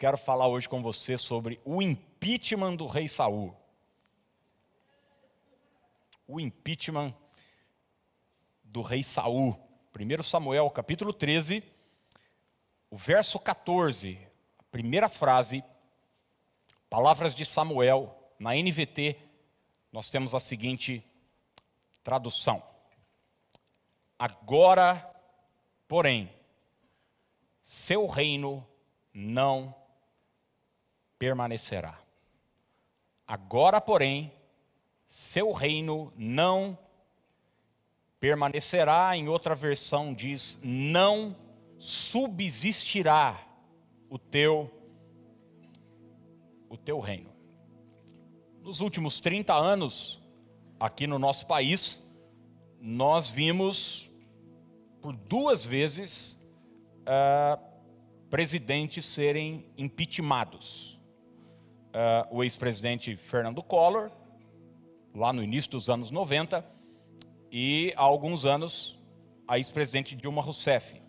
quero falar hoje com você sobre o impeachment do rei Saul. O impeachment do rei Saul. 1 Samuel, capítulo 13, o verso 14, a primeira frase, palavras de Samuel, na NVT, nós temos a seguinte tradução: Agora, porém, seu reino não permanecerá. Agora, porém, seu reino não permanecerá. Em outra versão diz: não subsistirá o teu o teu reino. Nos últimos 30 anos, aqui no nosso país, nós vimos por duas vezes uh, presidentes serem impeachmentados. Uh, o ex-presidente Fernando Collor, lá no início dos anos 90, e há alguns anos a ex-presidente Dilma Rousseff.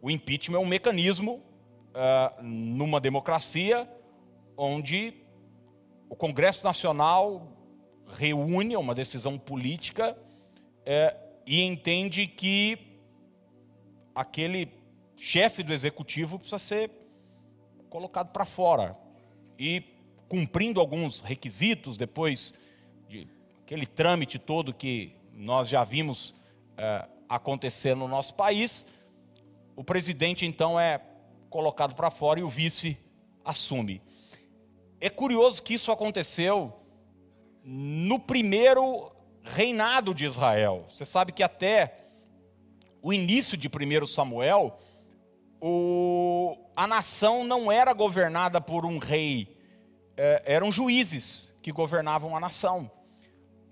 O impeachment é um mecanismo uh, numa democracia onde o Congresso Nacional reúne uma decisão política uh, e entende que aquele chefe do executivo precisa ser colocado para fora. E cumprindo alguns requisitos, depois de aquele trâmite todo que nós já vimos é, acontecer no nosso país, o presidente então é colocado para fora e o vice assume. É curioso que isso aconteceu no primeiro reinado de Israel. Você sabe que até o início de 1 Samuel, o, a nação não era governada por um rei, é, eram juízes que governavam a nação.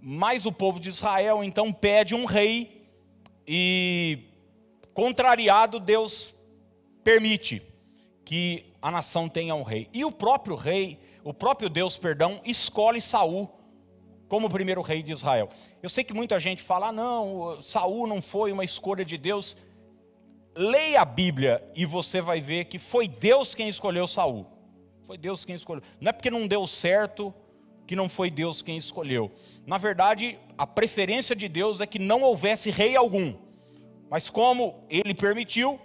Mas o povo de Israel então pede um rei e, contrariado, Deus permite que a nação tenha um rei. E o próprio rei, o próprio Deus, perdão, escolhe Saul como o primeiro rei de Israel. Eu sei que muita gente fala: ah, não, Saul não foi uma escolha de Deus. Leia a Bíblia e você vai ver que foi Deus quem escolheu Saul. Foi Deus quem escolheu. Não é porque não deu certo que não foi Deus quem escolheu. Na verdade, a preferência de Deus é que não houvesse rei algum. Mas como ele permitiu,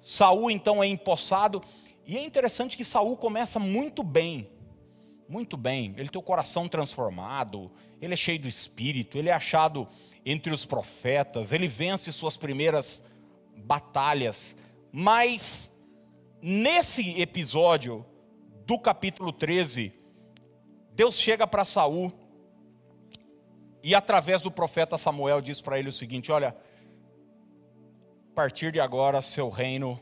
Saul então é empossado. E é interessante que Saul começa muito bem. Muito bem. Ele tem o coração transformado, ele é cheio do espírito, ele é achado entre os profetas, ele vence suas primeiras batalhas. Mas nesse episódio do capítulo 13, Deus chega para Saul e através do profeta Samuel diz para ele o seguinte: olha, a partir de agora seu reino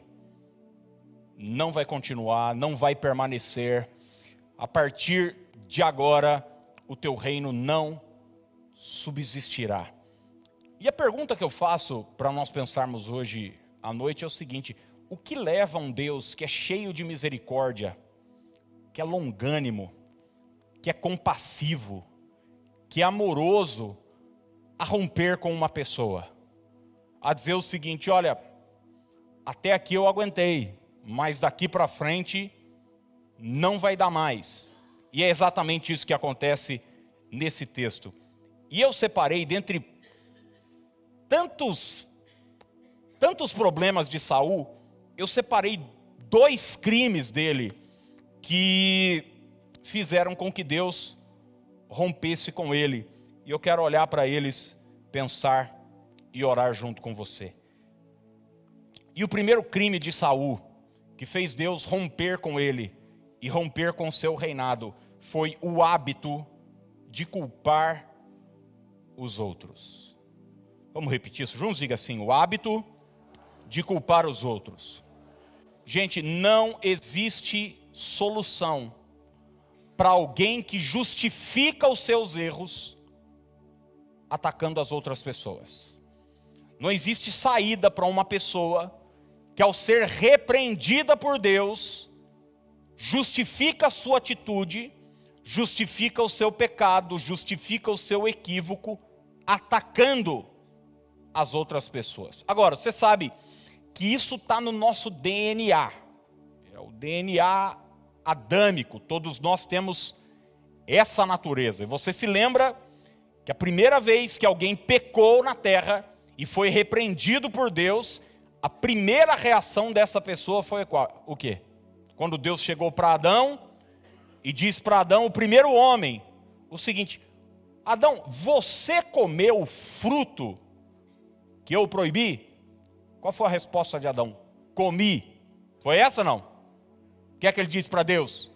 não vai continuar, não vai permanecer. A partir de agora o teu reino não subsistirá. E a pergunta que eu faço para nós pensarmos hoje à noite é o seguinte: o que leva um Deus que é cheio de misericórdia, que é longânimo, que é compassivo, que é amoroso, a romper com uma pessoa? A dizer o seguinte: olha, até aqui eu aguentei, mas daqui para frente não vai dar mais. E é exatamente isso que acontece nesse texto. E eu separei dentre tantos tantos problemas de Saul, eu separei dois crimes dele que fizeram com que Deus rompesse com ele. E eu quero olhar para eles, pensar e orar junto com você. E o primeiro crime de Saul, que fez Deus romper com ele e romper com seu reinado, foi o hábito de culpar os outros. Vamos repetir isso juntos? Diga assim: o hábito de culpar os outros. Gente, não existe solução para alguém que justifica os seus erros atacando as outras pessoas. Não existe saída para uma pessoa que, ao ser repreendida por Deus, justifica a sua atitude, justifica o seu pecado, justifica o seu equívoco, atacando as outras pessoas. Agora, você sabe que isso está no nosso DNA. é o DNA adâmico. Todos nós temos essa natureza. E você se lembra que a primeira vez que alguém pecou na terra e foi repreendido por Deus, a primeira reação dessa pessoa foi qual? O quê? Quando Deus chegou para Adão e disse para Adão, o primeiro homem, o seguinte: Adão, você comeu o fruto que eu proibi? Qual foi a resposta de Adão? Comi. Foi essa não? O que é que ele disse para Deus?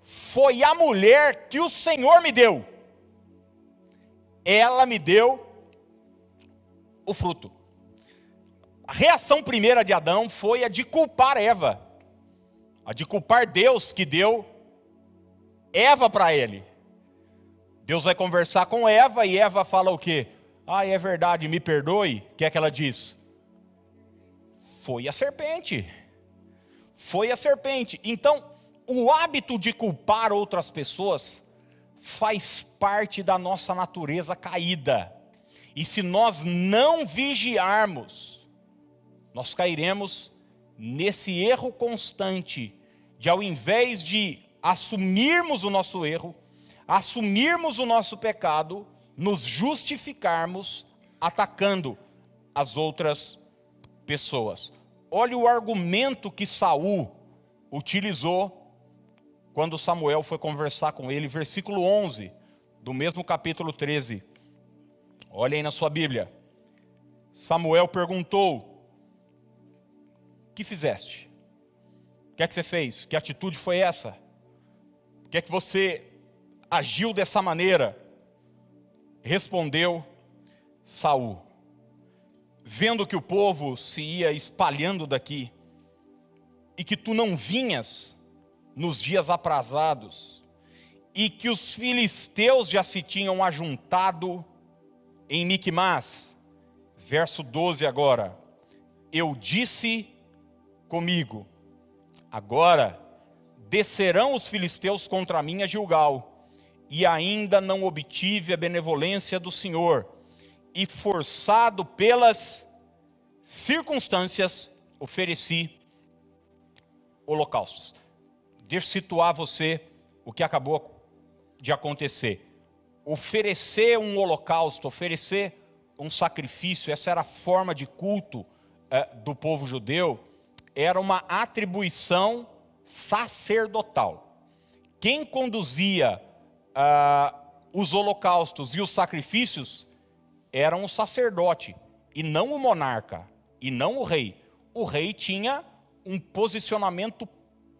Foi a mulher que o Senhor me deu. Ela me deu o fruto. A reação primeira de Adão foi a de culpar Eva, a de culpar Deus que deu Eva para ele. Deus vai conversar com Eva e Eva fala o quê? Ah, é verdade, me perdoe. O que é que ela diz? Foi a serpente. Foi a serpente. Então, o hábito de culpar outras pessoas faz parte da nossa natureza caída. E se nós não vigiarmos, nós cairemos nesse erro constante de, ao invés de assumirmos o nosso erro, assumirmos o nosso pecado, nos justificarmos atacando as outras pessoas. Olha o argumento que Saul utilizou quando Samuel foi conversar com ele, versículo 11 do mesmo capítulo 13. Olha aí na sua Bíblia. Samuel perguntou: Que fizeste? O que é que você fez? Que atitude foi essa? O que é que você agiu dessa maneira? Respondeu Saul: Vendo que o povo se ia espalhando daqui e que tu não vinhas nos dias aprazados e que os filisteus já se tinham ajuntado em Micmas, verso 12 agora. Eu disse comigo: Agora descerão os filisteus contra mim a Gilgal, e ainda não obtive a benevolência do Senhor, e forçado pelas circunstâncias, ofereci holocaustos. Deixa eu situar você o que acabou de acontecer. Oferecer um holocausto, oferecer um sacrifício, essa era a forma de culto é, do povo judeu, era uma atribuição sacerdotal. Quem conduzia ah, os holocaustos e os sacrifícios eram o sacerdote, e não o monarca, e não o rei. O rei tinha um posicionamento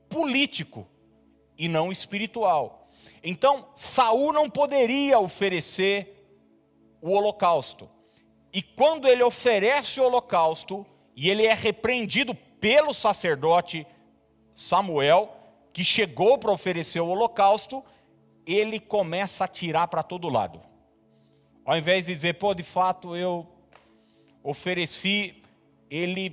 político e não espiritual. Então, Saul não poderia oferecer o holocausto. E quando ele oferece o holocausto, e ele é repreendido pelo sacerdote Samuel, que chegou para oferecer o holocausto, ele começa a tirar para todo lado. Ao invés de dizer, pô, de fato eu ofereci, ele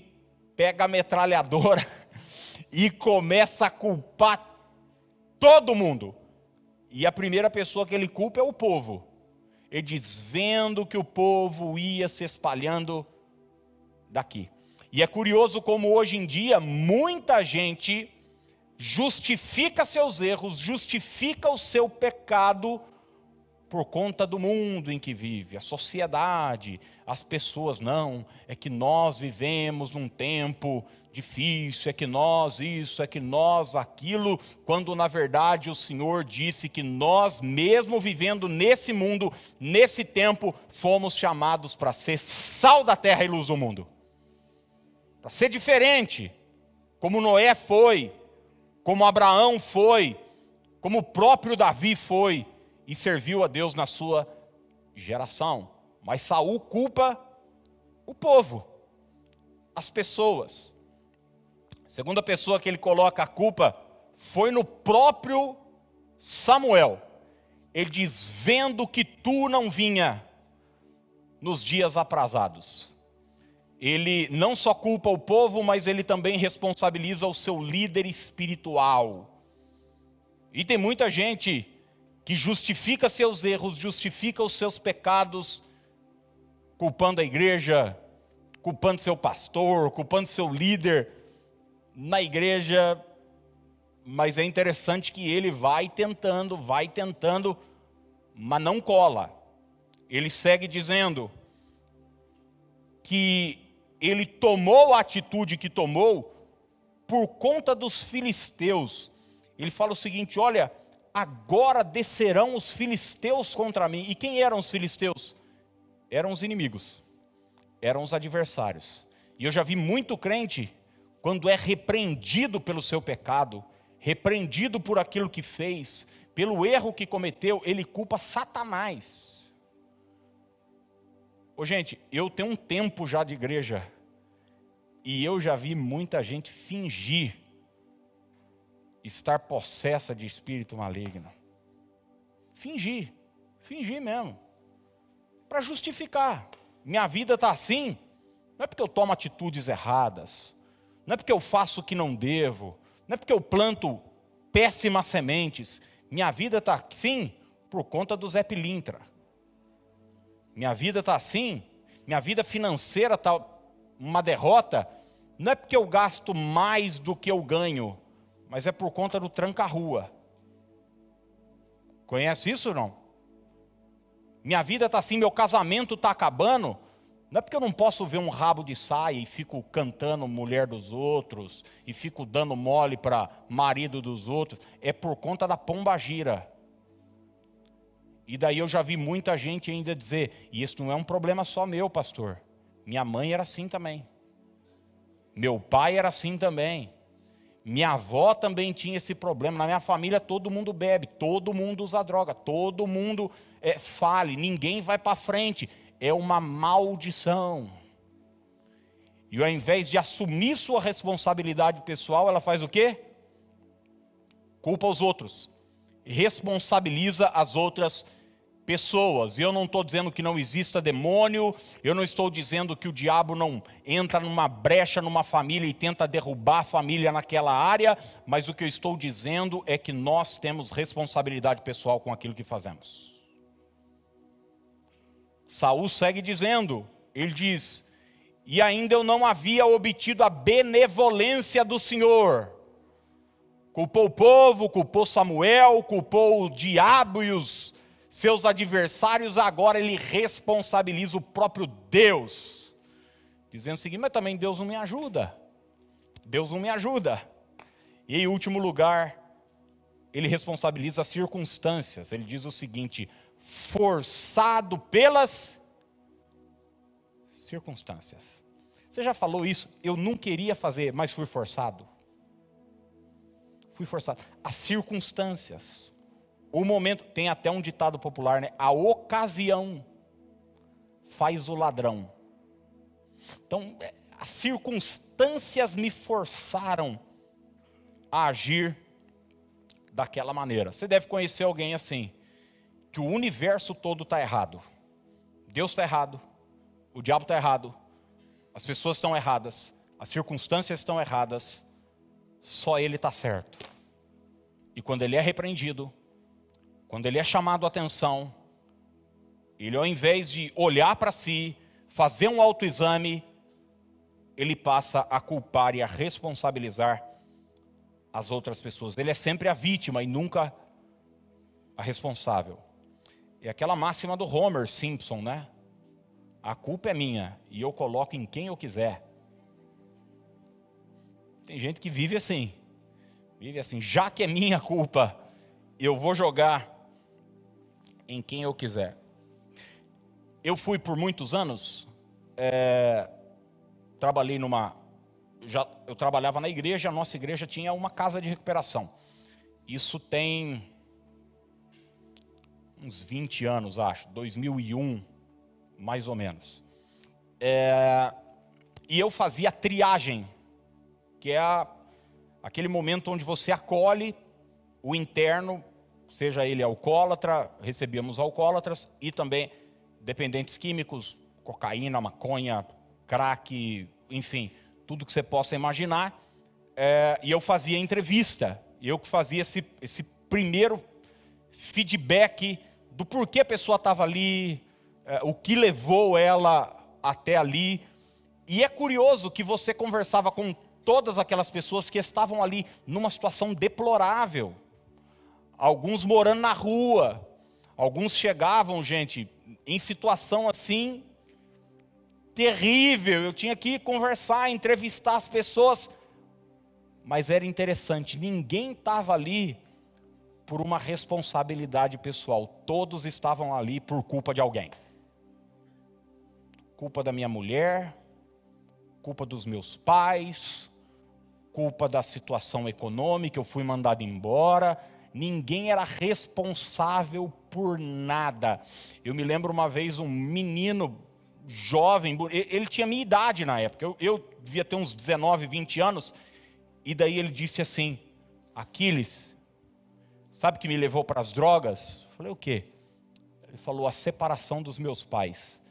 pega a metralhadora e começa a culpar todo mundo. E a primeira pessoa que ele culpa é o povo. Ele diz: vendo que o povo ia se espalhando daqui. E é curioso como hoje em dia muita gente justifica seus erros, justifica o seu pecado por conta do mundo em que vive, a sociedade, as pessoas. Não, é que nós vivemos num tempo difícil, é que nós isso, é que nós aquilo, quando na verdade o Senhor disse que nós, mesmo vivendo nesse mundo, nesse tempo, fomos chamados para ser sal da terra e luz do mundo para ser diferente, como Noé foi, como Abraão foi, como o próprio Davi foi e serviu a Deus na sua geração. Mas Saul culpa o povo, as pessoas. segunda pessoa que ele coloca a culpa foi no próprio Samuel. Ele diz: Vendo que tu não vinha nos dias aprazados ele não só culpa o povo, mas ele também responsabiliza o seu líder espiritual. E tem muita gente que justifica seus erros, justifica os seus pecados, culpando a igreja, culpando seu pastor, culpando seu líder, na igreja, mas é interessante que ele vai tentando, vai tentando, mas não cola. Ele segue dizendo que ele tomou a atitude que tomou por conta dos filisteus. Ele fala o seguinte: olha, agora descerão os filisteus contra mim. E quem eram os filisteus? Eram os inimigos, eram os adversários. E eu já vi muito crente, quando é repreendido pelo seu pecado, repreendido por aquilo que fez, pelo erro que cometeu, ele culpa Satanás. Ô, gente, eu tenho um tempo já de igreja, e eu já vi muita gente fingir estar possessa de espírito maligno. Fingir, fingir mesmo. Para justificar. Minha vida está assim, não é porque eu tomo atitudes erradas, não é porque eu faço o que não devo, não é porque eu planto péssimas sementes. Minha vida está assim por conta do Zé Pilintra. Minha vida está assim, minha vida financeira está uma derrota, não é porque eu gasto mais do que eu ganho, mas é por conta do tranca-rua. Conhece isso ou não? Minha vida está assim, meu casamento está acabando. Não é porque eu não posso ver um rabo de saia e fico cantando mulher dos outros, e fico dando mole para marido dos outros, é por conta da pomba gira. E daí eu já vi muita gente ainda dizer, e isso não é um problema só meu, pastor. Minha mãe era assim também. Meu pai era assim também. Minha avó também tinha esse problema. Na minha família todo mundo bebe, todo mundo usa droga, todo mundo é, fale, ninguém vai para frente. É uma maldição. E ao invés de assumir sua responsabilidade pessoal, ela faz o quê? Culpa os outros. Responsabiliza as outras pessoas pessoas. Eu não estou dizendo que não exista demônio, eu não estou dizendo que o diabo não entra numa brecha numa família e tenta derrubar a família naquela área, mas o que eu estou dizendo é que nós temos responsabilidade pessoal com aquilo que fazemos. Saul segue dizendo, ele diz: "E ainda eu não havia obtido a benevolência do Senhor." Culpou o povo, culpou Samuel, culpou o diabo e os seus adversários, agora ele responsabiliza o próprio Deus, dizendo o seguinte: mas também Deus não me ajuda, Deus não me ajuda. E em último lugar, ele responsabiliza as circunstâncias, ele diz o seguinte: forçado pelas circunstâncias. Você já falou isso? Eu não queria fazer, mas fui forçado. Fui forçado. As circunstâncias o momento, tem até um ditado popular, né? A ocasião faz o ladrão. Então, é, as circunstâncias me forçaram a agir daquela maneira. Você deve conhecer alguém assim, que o universo todo está errado. Deus está errado, o diabo está errado, as pessoas estão erradas, as circunstâncias estão erradas, só ele está certo. E quando ele é repreendido, quando ele é chamado a atenção, ele ao invés de olhar para si, fazer um autoexame, ele passa a culpar e a responsabilizar as outras pessoas. Ele é sempre a vítima e nunca a responsável. É aquela máxima do Homer Simpson, né? A culpa é minha e eu coloco em quem eu quiser. Tem gente que vive assim. Vive assim, já que é minha culpa, eu vou jogar em quem eu quiser. Eu fui por muitos anos, é, trabalhei numa. Já, eu trabalhava na igreja, a nossa igreja tinha uma casa de recuperação. Isso tem uns 20 anos, acho, 2001, mais ou menos. É, e eu fazia triagem, que é a, aquele momento onde você acolhe o interno seja ele alcoólatra, recebíamos alcoólatras e também dependentes químicos, cocaína, maconha, crack, enfim, tudo que você possa imaginar. É, e eu fazia entrevista, eu que fazia esse, esse primeiro feedback do porquê a pessoa estava ali, é, o que levou ela até ali. E é curioso que você conversava com todas aquelas pessoas que estavam ali numa situação deplorável. Alguns morando na rua, alguns chegavam, gente, em situação assim terrível. Eu tinha que conversar, entrevistar as pessoas, mas era interessante, ninguém estava ali por uma responsabilidade pessoal, todos estavam ali por culpa de alguém. Culpa da minha mulher, culpa dos meus pais, culpa da situação econômica, eu fui mandado embora. Ninguém era responsável por nada. Eu me lembro uma vez um menino jovem, ele tinha minha idade na época, eu, eu devia ter uns 19, 20 anos, e daí ele disse assim: Aquiles, sabe que me levou para as drogas? Eu falei: O quê? Ele falou: A separação dos meus pais.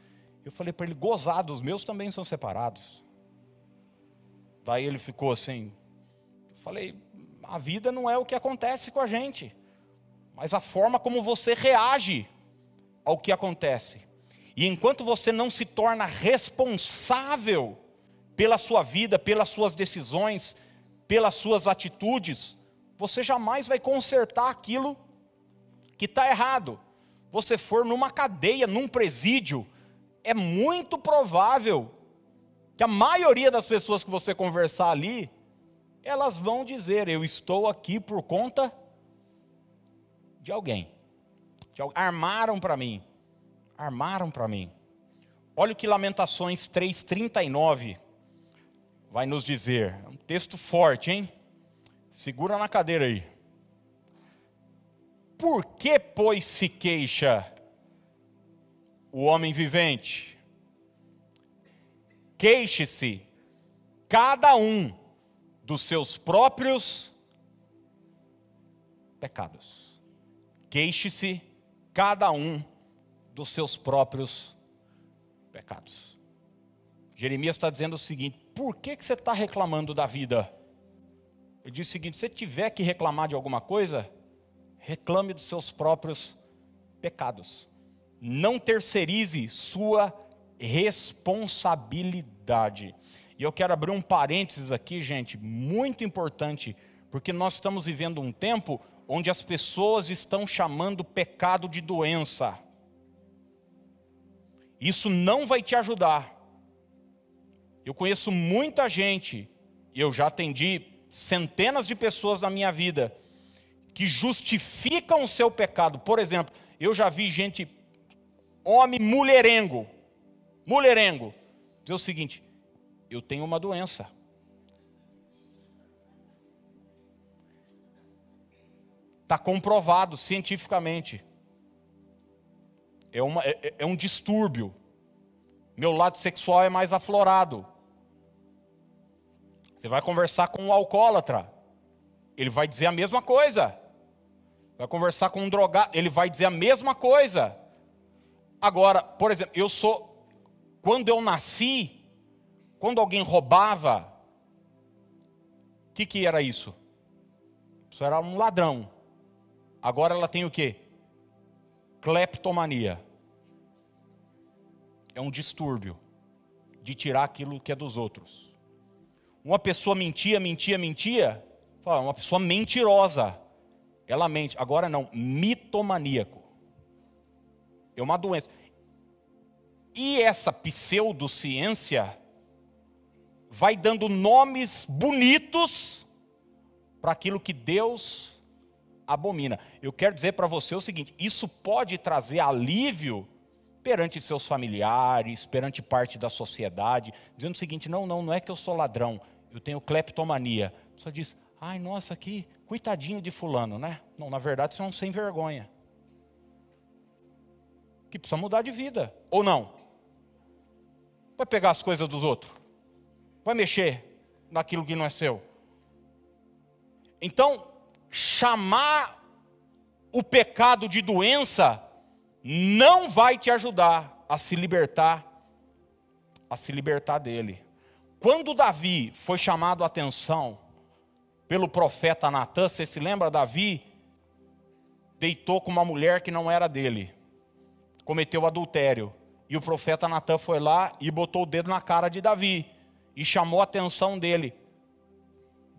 Eu falei para ele: Gozado, os meus também são separados. Daí ele ficou assim. Falei, a vida não é o que acontece com a gente, mas a forma como você reage ao que acontece. E enquanto você não se torna responsável pela sua vida, pelas suas decisões, pelas suas atitudes, você jamais vai consertar aquilo que está errado. Você for numa cadeia, num presídio, é muito provável que a maioria das pessoas que você conversar ali, elas vão dizer: Eu estou aqui por conta de alguém. De, armaram para mim. Armaram para mim. Olha o que Lamentações 3,39 vai nos dizer. É um texto forte, hein? Segura na cadeira aí. Por que, pois, se queixa o homem vivente? queixe-se cada um dos seus próprios pecados. Queixe-se cada um dos seus próprios pecados. Jeremias está dizendo o seguinte: por que, que você está reclamando da vida? Ele diz o seguinte: se tiver que reclamar de alguma coisa, reclame dos seus próprios pecados. Não terceirize sua responsabilidade. E eu quero abrir um parênteses aqui, gente, muito importante, porque nós estamos vivendo um tempo onde as pessoas estão chamando pecado de doença. Isso não vai te ajudar. Eu conheço muita gente, e eu já atendi centenas de pessoas na minha vida, que justificam o seu pecado. Por exemplo, eu já vi gente, homem mulherengo, mulherengo, dizer o seguinte: eu tenho uma doença. Está comprovado cientificamente. É, uma, é, é um distúrbio. Meu lado sexual é mais aflorado. Você vai conversar com um alcoólatra, ele vai dizer a mesma coisa. Vai conversar com um drogado, ele vai dizer a mesma coisa. Agora, por exemplo, eu sou quando eu nasci, quando alguém roubava, o que, que era isso? Isso era um ladrão. Agora ela tem o que? Cleptomania. É um distúrbio de tirar aquilo que é dos outros. Uma pessoa mentia, mentia, mentia, fala, uma pessoa mentirosa. Ela mente. Agora não, mitomaníaco. É uma doença. E essa pseudociência vai dando nomes bonitos para aquilo que Deus abomina. Eu quero dizer para você o seguinte: isso pode trazer alívio perante seus familiares, perante parte da sociedade, dizendo o seguinte: não, não, não é que eu sou ladrão, eu tenho cleptomania. Só diz, ai, nossa, que coitadinho de fulano, né? Não, na verdade, você é um sem vergonha. Que precisa mudar de vida, ou não? vai pegar as coisas dos outros, vai mexer naquilo que não é seu. Então, chamar o pecado de doença não vai te ajudar a se libertar, a se libertar dele. Quando Davi foi chamado a atenção pelo profeta Natan, você se lembra, Davi deitou com uma mulher que não era dele, cometeu adultério. E o profeta Natan foi lá e botou o dedo na cara de Davi e chamou a atenção dele.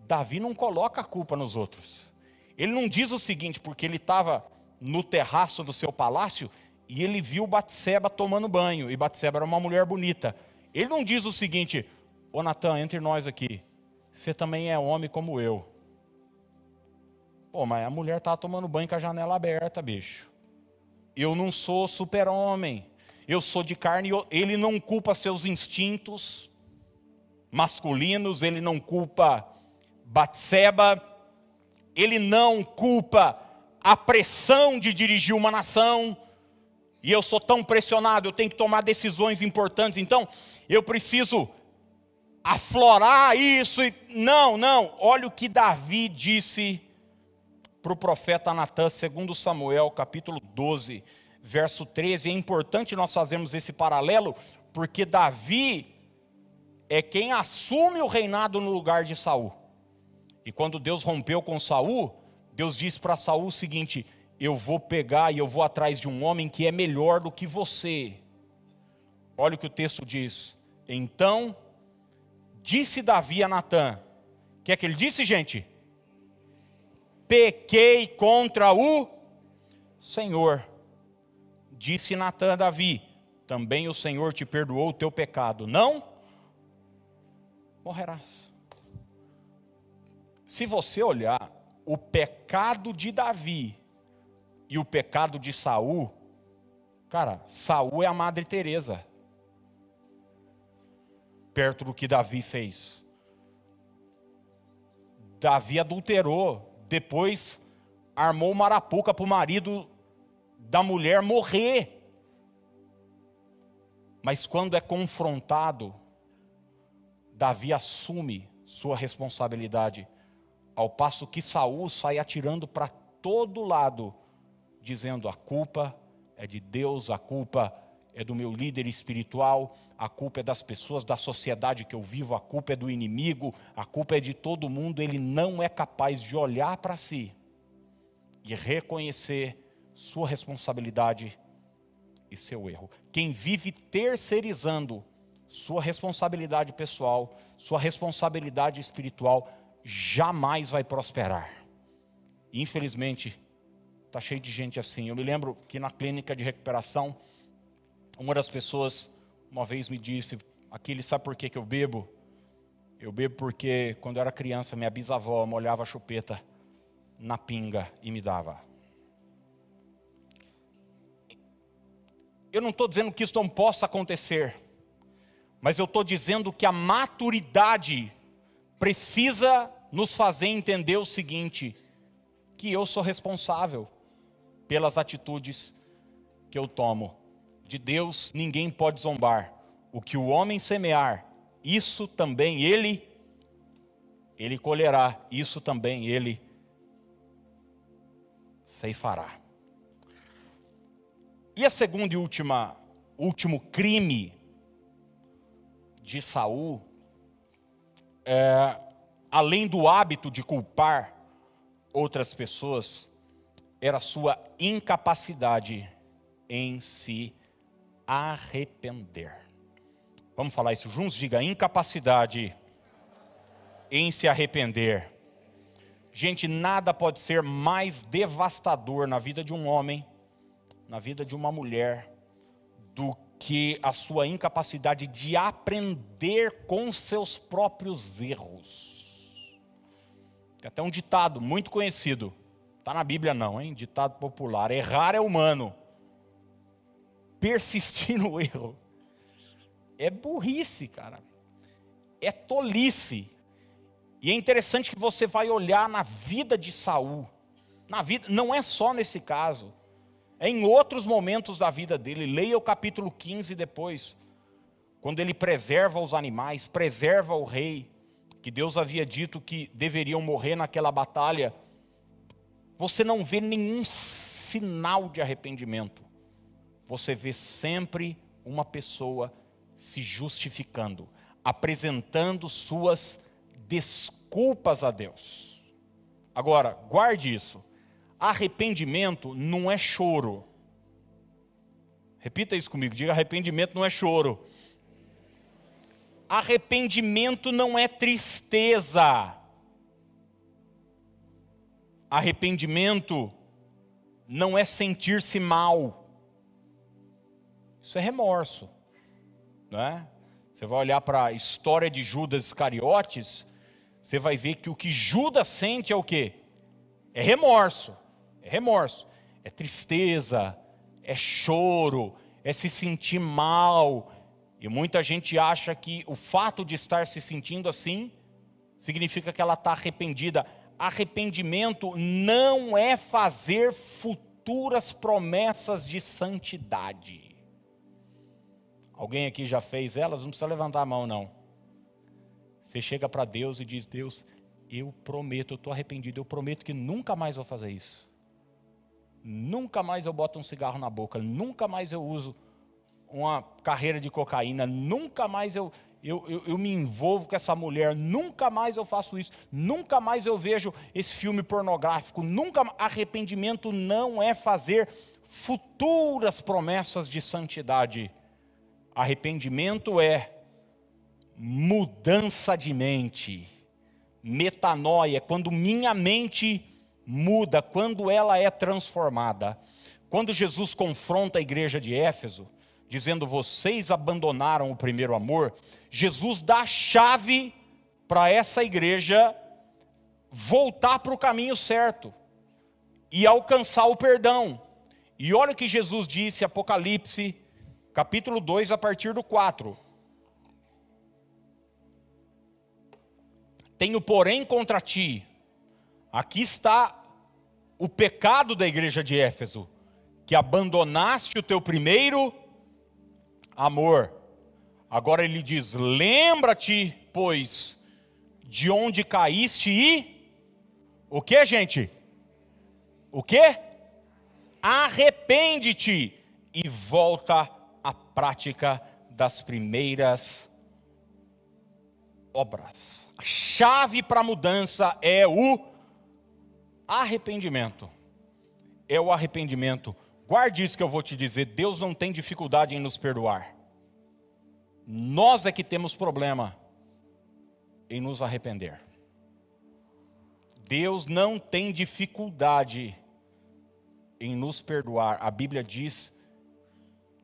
Davi não coloca a culpa nos outros. Ele não diz o seguinte, porque ele estava no terraço do seu palácio e ele viu Batseba tomando banho, e Batseba era uma mulher bonita. Ele não diz o seguinte: Ô Natan, entre nós aqui, você também é homem como eu. Pô, mas a mulher estava tomando banho com a janela aberta, bicho. Eu não sou super-homem. Eu sou de carne. Ele não culpa seus instintos masculinos, ele não culpa Batseba, ele não culpa a pressão de dirigir uma nação. E eu sou tão pressionado, eu tenho que tomar decisões importantes, então eu preciso aflorar isso. E... Não, não, olha o que Davi disse para o profeta Natan, segundo Samuel, capítulo 12, verso 13. É importante nós fazermos esse paralelo, porque Davi é quem assume o reinado no lugar de Saul. E quando Deus rompeu com Saul, Deus disse para Saul o seguinte: Eu vou pegar e eu vou atrás de um homem que é melhor do que você. Olha o que o texto diz. Então disse Davi a Natã: O que é que ele disse, gente? Pequei contra o Senhor. Disse Natã a Davi: Também o Senhor te perdoou o teu pecado. Não morrerás. Se você olhar o pecado de Davi e o pecado de Saul, cara, Saul é a Madre Teresa. Perto do que Davi fez. Davi adulterou, depois armou marapuca para o marido da mulher morrer. Mas quando é confrontado, Davi assume sua responsabilidade ao passo que Saul sai atirando para todo lado, dizendo: a culpa é de Deus, a culpa é do meu líder espiritual, a culpa é das pessoas da sociedade que eu vivo, a culpa é do inimigo, a culpa é de todo mundo. Ele não é capaz de olhar para si e reconhecer sua responsabilidade e seu erro. Quem vive terceirizando sua responsabilidade pessoal, sua responsabilidade espiritual, jamais vai prosperar. Infelizmente, está cheio de gente assim. Eu me lembro que na clínica de recuperação, uma das pessoas uma vez me disse: Aquele, sabe por que, que eu bebo? Eu bebo porque quando eu era criança, minha bisavó molhava a chupeta na pinga e me dava. Eu não estou dizendo que isso não possa acontecer, mas eu estou dizendo que a maturidade precisa nos fazer entender o seguinte: que eu sou responsável pelas atitudes que eu tomo. De Deus ninguém pode zombar. O que o homem semear, isso também ele ele colherá, isso também ele ceifará. E a segunda e última último crime de Saul é, além do hábito de culpar outras pessoas, era sua incapacidade em se arrepender. Vamos falar isso juntos? Diga incapacidade em se arrepender. Gente, nada pode ser mais devastador na vida de um homem, na vida de uma mulher, do que a sua incapacidade de aprender com seus próprios erros. Tem até um ditado muito conhecido, está na Bíblia não, hein? Ditado popular: errar é humano, persistir no erro é burrice, cara, é tolice. E é interessante que você vai olhar na vida de Saul, na vida, não é só nesse caso em outros momentos da vida dele. Leia o capítulo 15 depois, quando ele preserva os animais, preserva o rei, que Deus havia dito que deveriam morrer naquela batalha. Você não vê nenhum sinal de arrependimento. Você vê sempre uma pessoa se justificando, apresentando suas desculpas a Deus. Agora, guarde isso. Arrependimento não é choro. Repita isso comigo, diga arrependimento não é choro. Arrependimento não é tristeza. arrependimento não é sentir-se mal. Isso é remorso, não é? Você vai olhar para a história de Judas Iscariotes, você vai ver que o que Judas sente é o quê? É remorso, é remorso, é tristeza, é choro, é se sentir mal. E muita gente acha que o fato de estar se sentindo assim significa que ela está arrependida. Arrependimento não é fazer futuras promessas de santidade. Alguém aqui já fez elas? Não precisa levantar a mão, não. Você chega para Deus e diz: Deus, eu prometo, eu estou arrependido, eu prometo que nunca mais vou fazer isso. Nunca mais eu boto um cigarro na boca, nunca mais eu uso uma carreira de cocaína, nunca mais eu, eu, eu, eu, me envolvo com essa mulher, nunca mais eu faço isso, nunca mais eu vejo esse filme pornográfico, nunca arrependimento não é fazer futuras promessas de santidade. Arrependimento é mudança de mente, metanoia, quando minha mente muda, quando ela é transformada. Quando Jesus confronta a igreja de Éfeso, dizendo: Vocês abandonaram o primeiro amor, Jesus dá a chave para essa igreja voltar para o caminho certo e alcançar o perdão. E olha o que Jesus disse, Apocalipse, capítulo 2, a partir do 4. Tenho, porém, contra ti Aqui está o pecado da igreja de Éfeso, que abandonaste o teu primeiro amor. Agora ele diz: Lembra-te, pois, de onde caíste e. O que, gente? O que? Arrepende-te e volta à prática das primeiras obras. A chave para a mudança é o arrependimento. É o arrependimento. Guarde isso que eu vou te dizer: Deus não tem dificuldade em nos perdoar. Nós é que temos problema em nos arrepender. Deus não tem dificuldade em nos perdoar. A Bíblia diz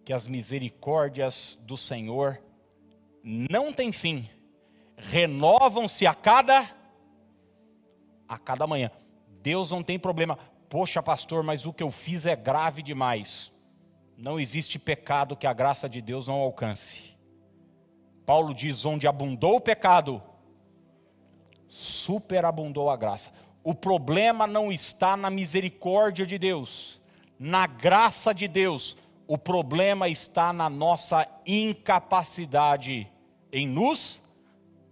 que as misericórdias do Senhor não têm fim, renovam-se a cada a cada manhã. Deus não tem problema. Poxa, pastor, mas o que eu fiz é grave demais. Não existe pecado que a graça de Deus não alcance. Paulo diz: onde abundou o pecado, superabundou a graça. O problema não está na misericórdia de Deus, na graça de Deus. O problema está na nossa incapacidade em nos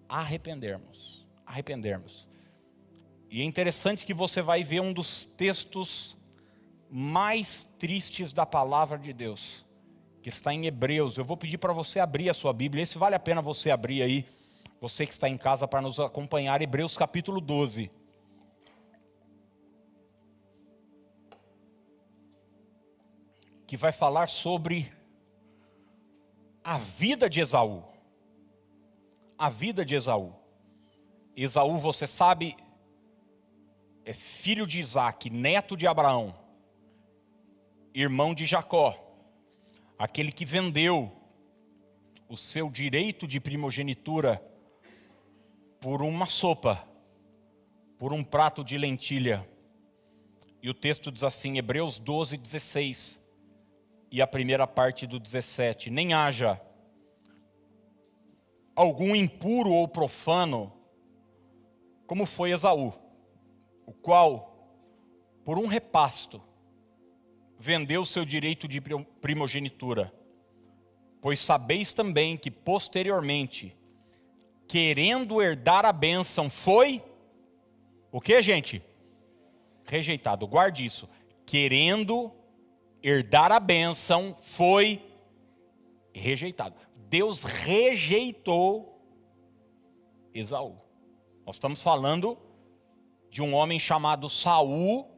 arrependermos. Arrependermos. E é interessante que você vai ver um dos textos mais tristes da palavra de Deus, que está em Hebreus. Eu vou pedir para você abrir a sua Bíblia. Esse vale a pena você abrir aí, você que está em casa para nos acompanhar, Hebreus capítulo 12. Que vai falar sobre a vida de Esaú. A vida de Esaú. Esaú, você sabe, é filho de Isaac, neto de Abraão, irmão de Jacó, aquele que vendeu o seu direito de primogenitura por uma sopa, por um prato de lentilha. E o texto diz assim, Hebreus 12, 16, e a primeira parte do 17: Nem haja algum impuro ou profano, como foi Esaú o qual, por um repasto, vendeu seu direito de primogenitura. Pois sabeis também que posteriormente, querendo herdar a bênção, foi o que, gente? Rejeitado. Guarde isso. Querendo herdar a bênção, foi rejeitado. Deus rejeitou Esaú. Nós estamos falando de um homem chamado Saul,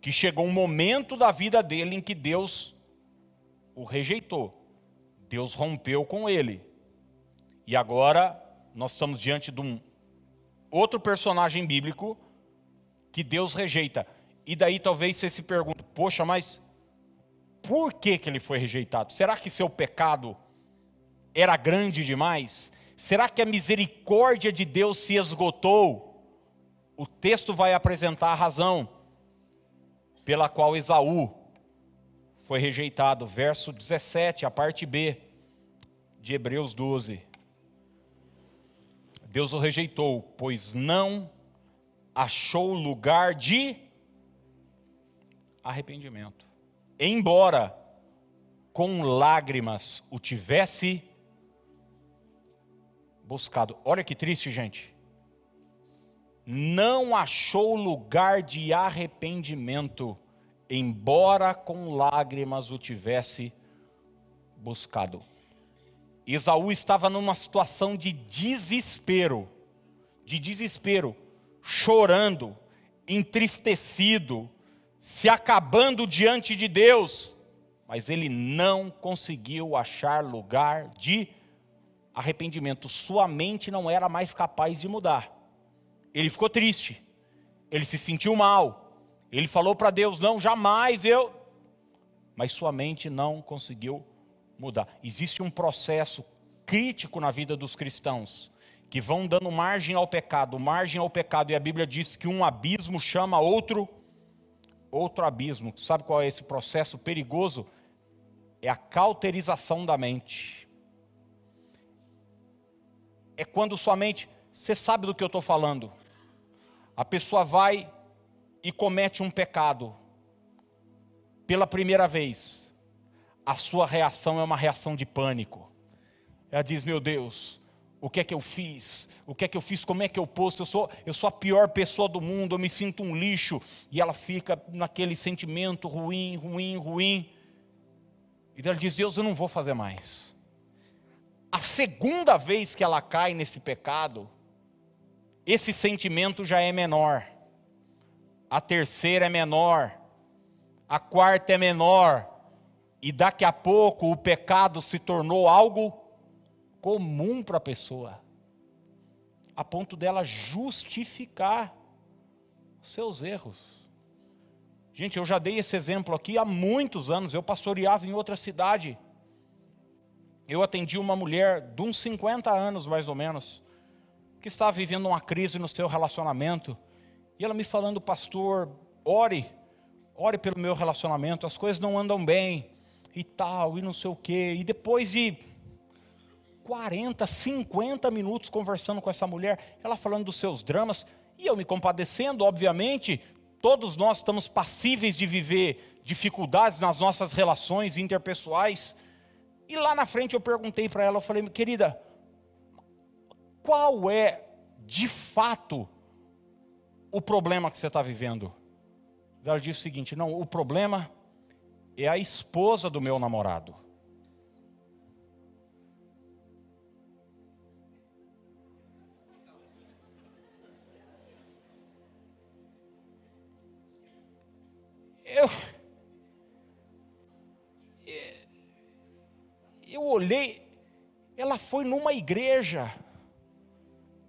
que chegou um momento da vida dele em que Deus o rejeitou. Deus rompeu com ele. E agora nós estamos diante de um outro personagem bíblico que Deus rejeita. E daí talvez você se pergunte: poxa, mas por que, que ele foi rejeitado? Será que seu pecado era grande demais? Será que a misericórdia de Deus se esgotou? O texto vai apresentar a razão pela qual Esaú foi rejeitado. Verso 17, a parte B de Hebreus 12. Deus o rejeitou, pois não achou lugar de arrependimento. Embora com lágrimas o tivesse buscado. Olha que triste, gente. Não achou lugar de arrependimento, embora com lágrimas o tivesse buscado. Esaú estava numa situação de desespero, de desespero, chorando, entristecido, se acabando diante de Deus, mas ele não conseguiu achar lugar de arrependimento. Sua mente não era mais capaz de mudar. Ele ficou triste, ele se sentiu mal, ele falou para Deus: Não, jamais eu. Mas sua mente não conseguiu mudar. Existe um processo crítico na vida dos cristãos que vão dando margem ao pecado, margem ao pecado, e a Bíblia diz que um abismo chama outro outro abismo. Sabe qual é esse processo perigoso? É a cauterização da mente. É quando sua mente, você sabe do que eu estou falando. A pessoa vai e comete um pecado pela primeira vez. A sua reação é uma reação de pânico. Ela diz: Meu Deus, o que é que eu fiz, o que é que eu fiz, como é que eu posto, eu sou, eu sou a pior pessoa do mundo, eu me sinto um lixo, e ela fica naquele sentimento ruim, ruim, ruim, e ela diz, Deus, eu não vou fazer mais. A segunda vez que ela cai nesse pecado, esse sentimento já é menor, a terceira é menor, a quarta é menor, e daqui a pouco o pecado se tornou algo comum para a pessoa, a ponto dela justificar os seus erros. Gente, eu já dei esse exemplo aqui há muitos anos. Eu pastoreava em outra cidade. Eu atendi uma mulher de uns 50 anos, mais ou menos, que estava vivendo uma crise no seu relacionamento. E ela me falando, pastor, ore, ore pelo meu relacionamento, as coisas não andam bem e tal, e não sei o quê. E depois de 40, 50 minutos conversando com essa mulher, ela falando dos seus dramas, e eu me compadecendo, obviamente, todos nós estamos passíveis de viver dificuldades nas nossas relações interpessoais. E lá na frente eu perguntei para ela, eu falei, querida, qual é de fato o problema que você está vivendo? Ela disse o seguinte: não, o problema é a esposa do meu namorado. eu, eu olhei, ela foi numa igreja,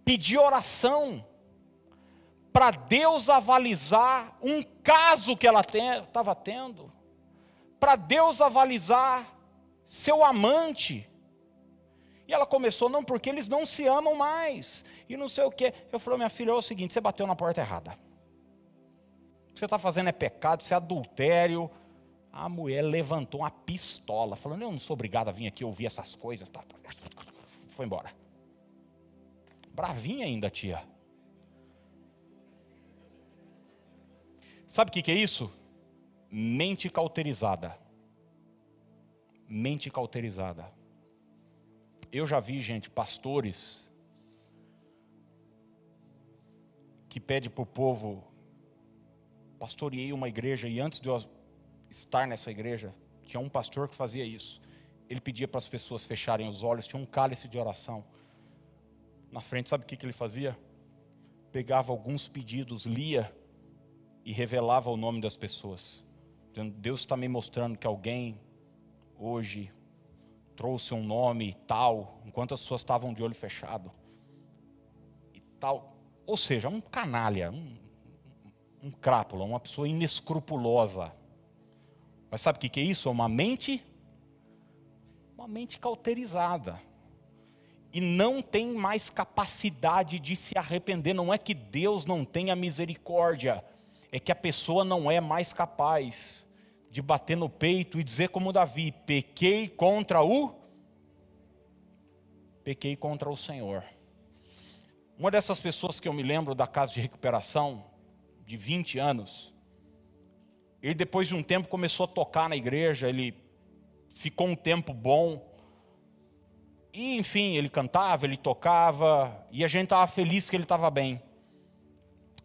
pedir oração, para Deus avalizar um caso que ela estava tendo, para Deus avalizar seu amante. E ela começou, não, porque eles não se amam mais, e não sei o que. Eu falei, minha filha, é o seguinte: você bateu na porta errada que você está fazendo é pecado, isso é adultério. A mulher levantou uma pistola, falando: Eu não sou obrigada a vir aqui ouvir essas coisas. Foi embora. Bravinha ainda, tia. Sabe o que, que é isso? Mente cauterizada. Mente cauterizada. Eu já vi, gente, pastores que pede para o povo pastoreei uma igreja e antes de eu estar nessa igreja, tinha um pastor que fazia isso. Ele pedia para as pessoas fecharem os olhos, tinha um cálice de oração. Na frente, sabe o que, ele fazia? Pegava alguns pedidos, lia e revelava o nome das pessoas. Deus está me mostrando que alguém hoje trouxe um nome tal, enquanto as pessoas estavam de olho fechado. E tal. Ou seja, um canalha, um, um crápula, uma pessoa inescrupulosa. Mas sabe o que é isso? É uma mente, uma mente cauterizada. E não tem mais capacidade de se arrepender. Não é que Deus não tenha misericórdia, é que a pessoa não é mais capaz de bater no peito e dizer como Davi: pequei contra o pequei contra o Senhor. Uma dessas pessoas que eu me lembro da casa de recuperação, de 20 anos, ele depois de um tempo começou a tocar na igreja, ele ficou um tempo bom. E enfim, ele cantava, ele tocava, e a gente estava feliz que ele estava bem.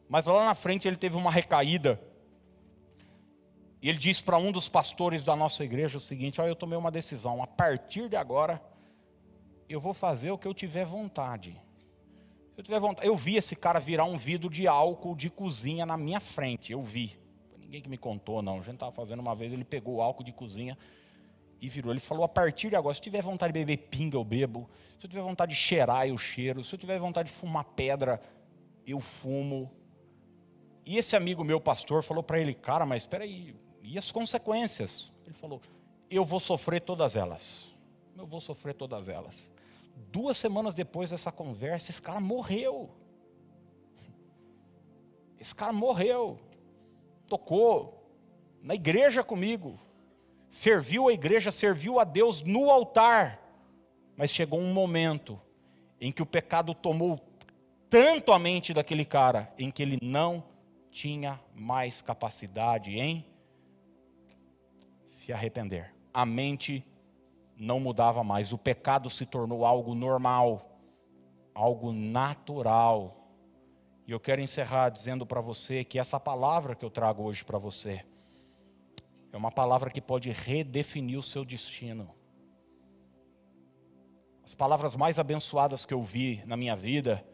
Mas lá na frente ele teve uma recaída. E ele disse para um dos pastores da nossa igreja o seguinte: Olha, eu tomei uma decisão, a partir de agora, eu vou fazer o que eu tiver vontade eu tiver vontade, eu vi esse cara virar um vidro de álcool de cozinha na minha frente, eu vi. Ninguém que me contou, não. A gente estava fazendo uma vez, ele pegou o álcool de cozinha e virou. Ele falou: a partir de agora, se eu tiver vontade de beber pinga, eu bebo. Se eu tiver vontade de cheirar, eu cheiro. Se eu tiver vontade de fumar pedra, eu fumo. E esse amigo meu, pastor, falou para ele: cara, mas espera aí, e as consequências? Ele falou: eu vou sofrer todas elas. Eu vou sofrer todas elas. Duas semanas depois dessa conversa, esse cara morreu. Esse cara morreu. Tocou na igreja comigo. Serviu a igreja, serviu a Deus no altar. Mas chegou um momento em que o pecado tomou tanto a mente daquele cara, em que ele não tinha mais capacidade em se arrepender. A mente não mudava mais. O pecado se tornou algo normal, algo natural. E eu quero encerrar dizendo para você que essa palavra que eu trago hoje para você é uma palavra que pode redefinir o seu destino. As palavras mais abençoadas que eu vi na minha vida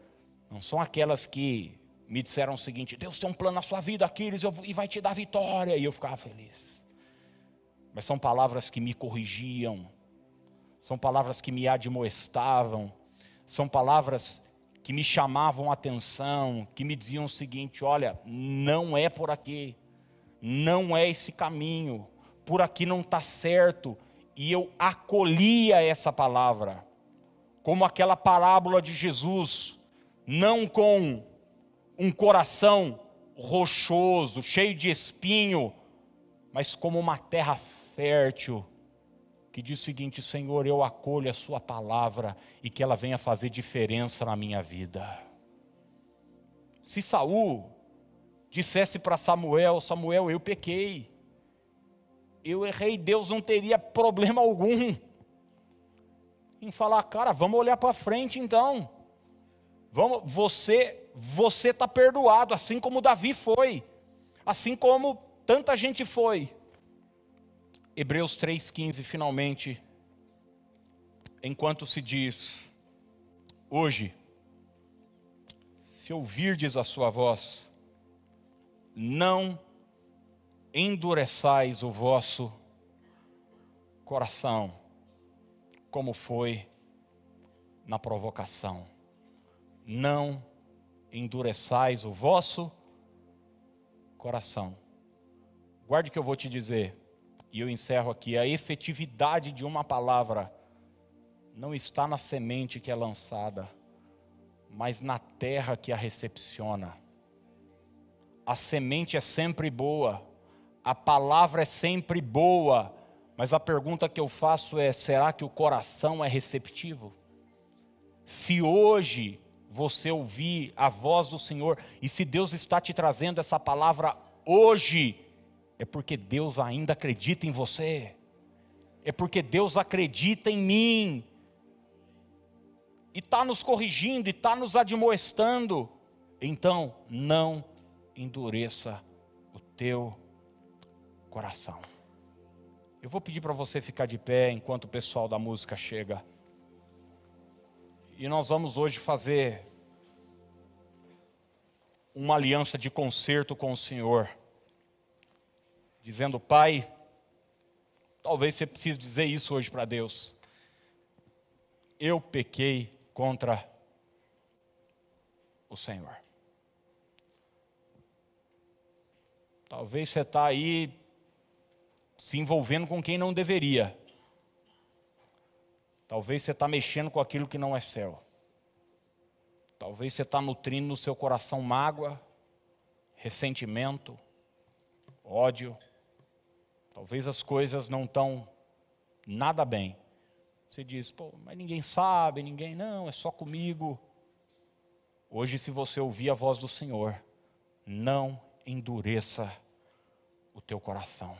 não são aquelas que me disseram o seguinte: Deus tem um plano na sua vida, Aquiles, e vai te dar vitória, e eu ficava feliz. Mas são palavras que me corrigiam, são palavras que me admoestavam, são palavras que me chamavam a atenção, que me diziam o seguinte: olha, não é por aqui, não é esse caminho, por aqui não está certo. E eu acolhia essa palavra, como aquela parábola de Jesus, não com um coração rochoso, cheio de espinho, mas como uma terra fértil que diz o seguinte: Senhor, eu acolho a Sua palavra e que ela venha fazer diferença na minha vida. Se Saul dissesse para Samuel: Samuel, eu pequei, eu errei, Deus não teria problema algum em falar, cara, vamos olhar para frente então. Vamos, você, você está perdoado, assim como Davi foi, assim como tanta gente foi. Hebreus 3,15, finalmente, enquanto se diz: Hoje, se ouvirdes a sua voz, não endureçais o vosso coração, como foi na provocação. Não endureçais o vosso coração. Guarde o que eu vou te dizer e eu encerro aqui, a efetividade de uma palavra não está na semente que é lançada, mas na terra que a recepciona. A semente é sempre boa, a palavra é sempre boa, mas a pergunta que eu faço é: será que o coração é receptivo? Se hoje você ouvir a voz do Senhor, e se Deus está te trazendo essa palavra hoje, é porque Deus ainda acredita em você, é porque Deus acredita em mim, e está nos corrigindo, e está nos admoestando. Então, não endureça o teu coração. Eu vou pedir para você ficar de pé enquanto o pessoal da música chega. E nós vamos hoje fazer uma aliança de concerto com o Senhor dizendo: Pai, talvez você precise dizer isso hoje para Deus. Eu pequei contra o Senhor. Talvez você está aí se envolvendo com quem não deveria. Talvez você está mexendo com aquilo que não é céu. Talvez você está nutrindo no seu coração mágoa, ressentimento, ódio. Talvez as coisas não estão nada bem. Você diz, pô, mas ninguém sabe, ninguém, não, é só comigo. Hoje, se você ouvir a voz do Senhor, não endureça o teu coração.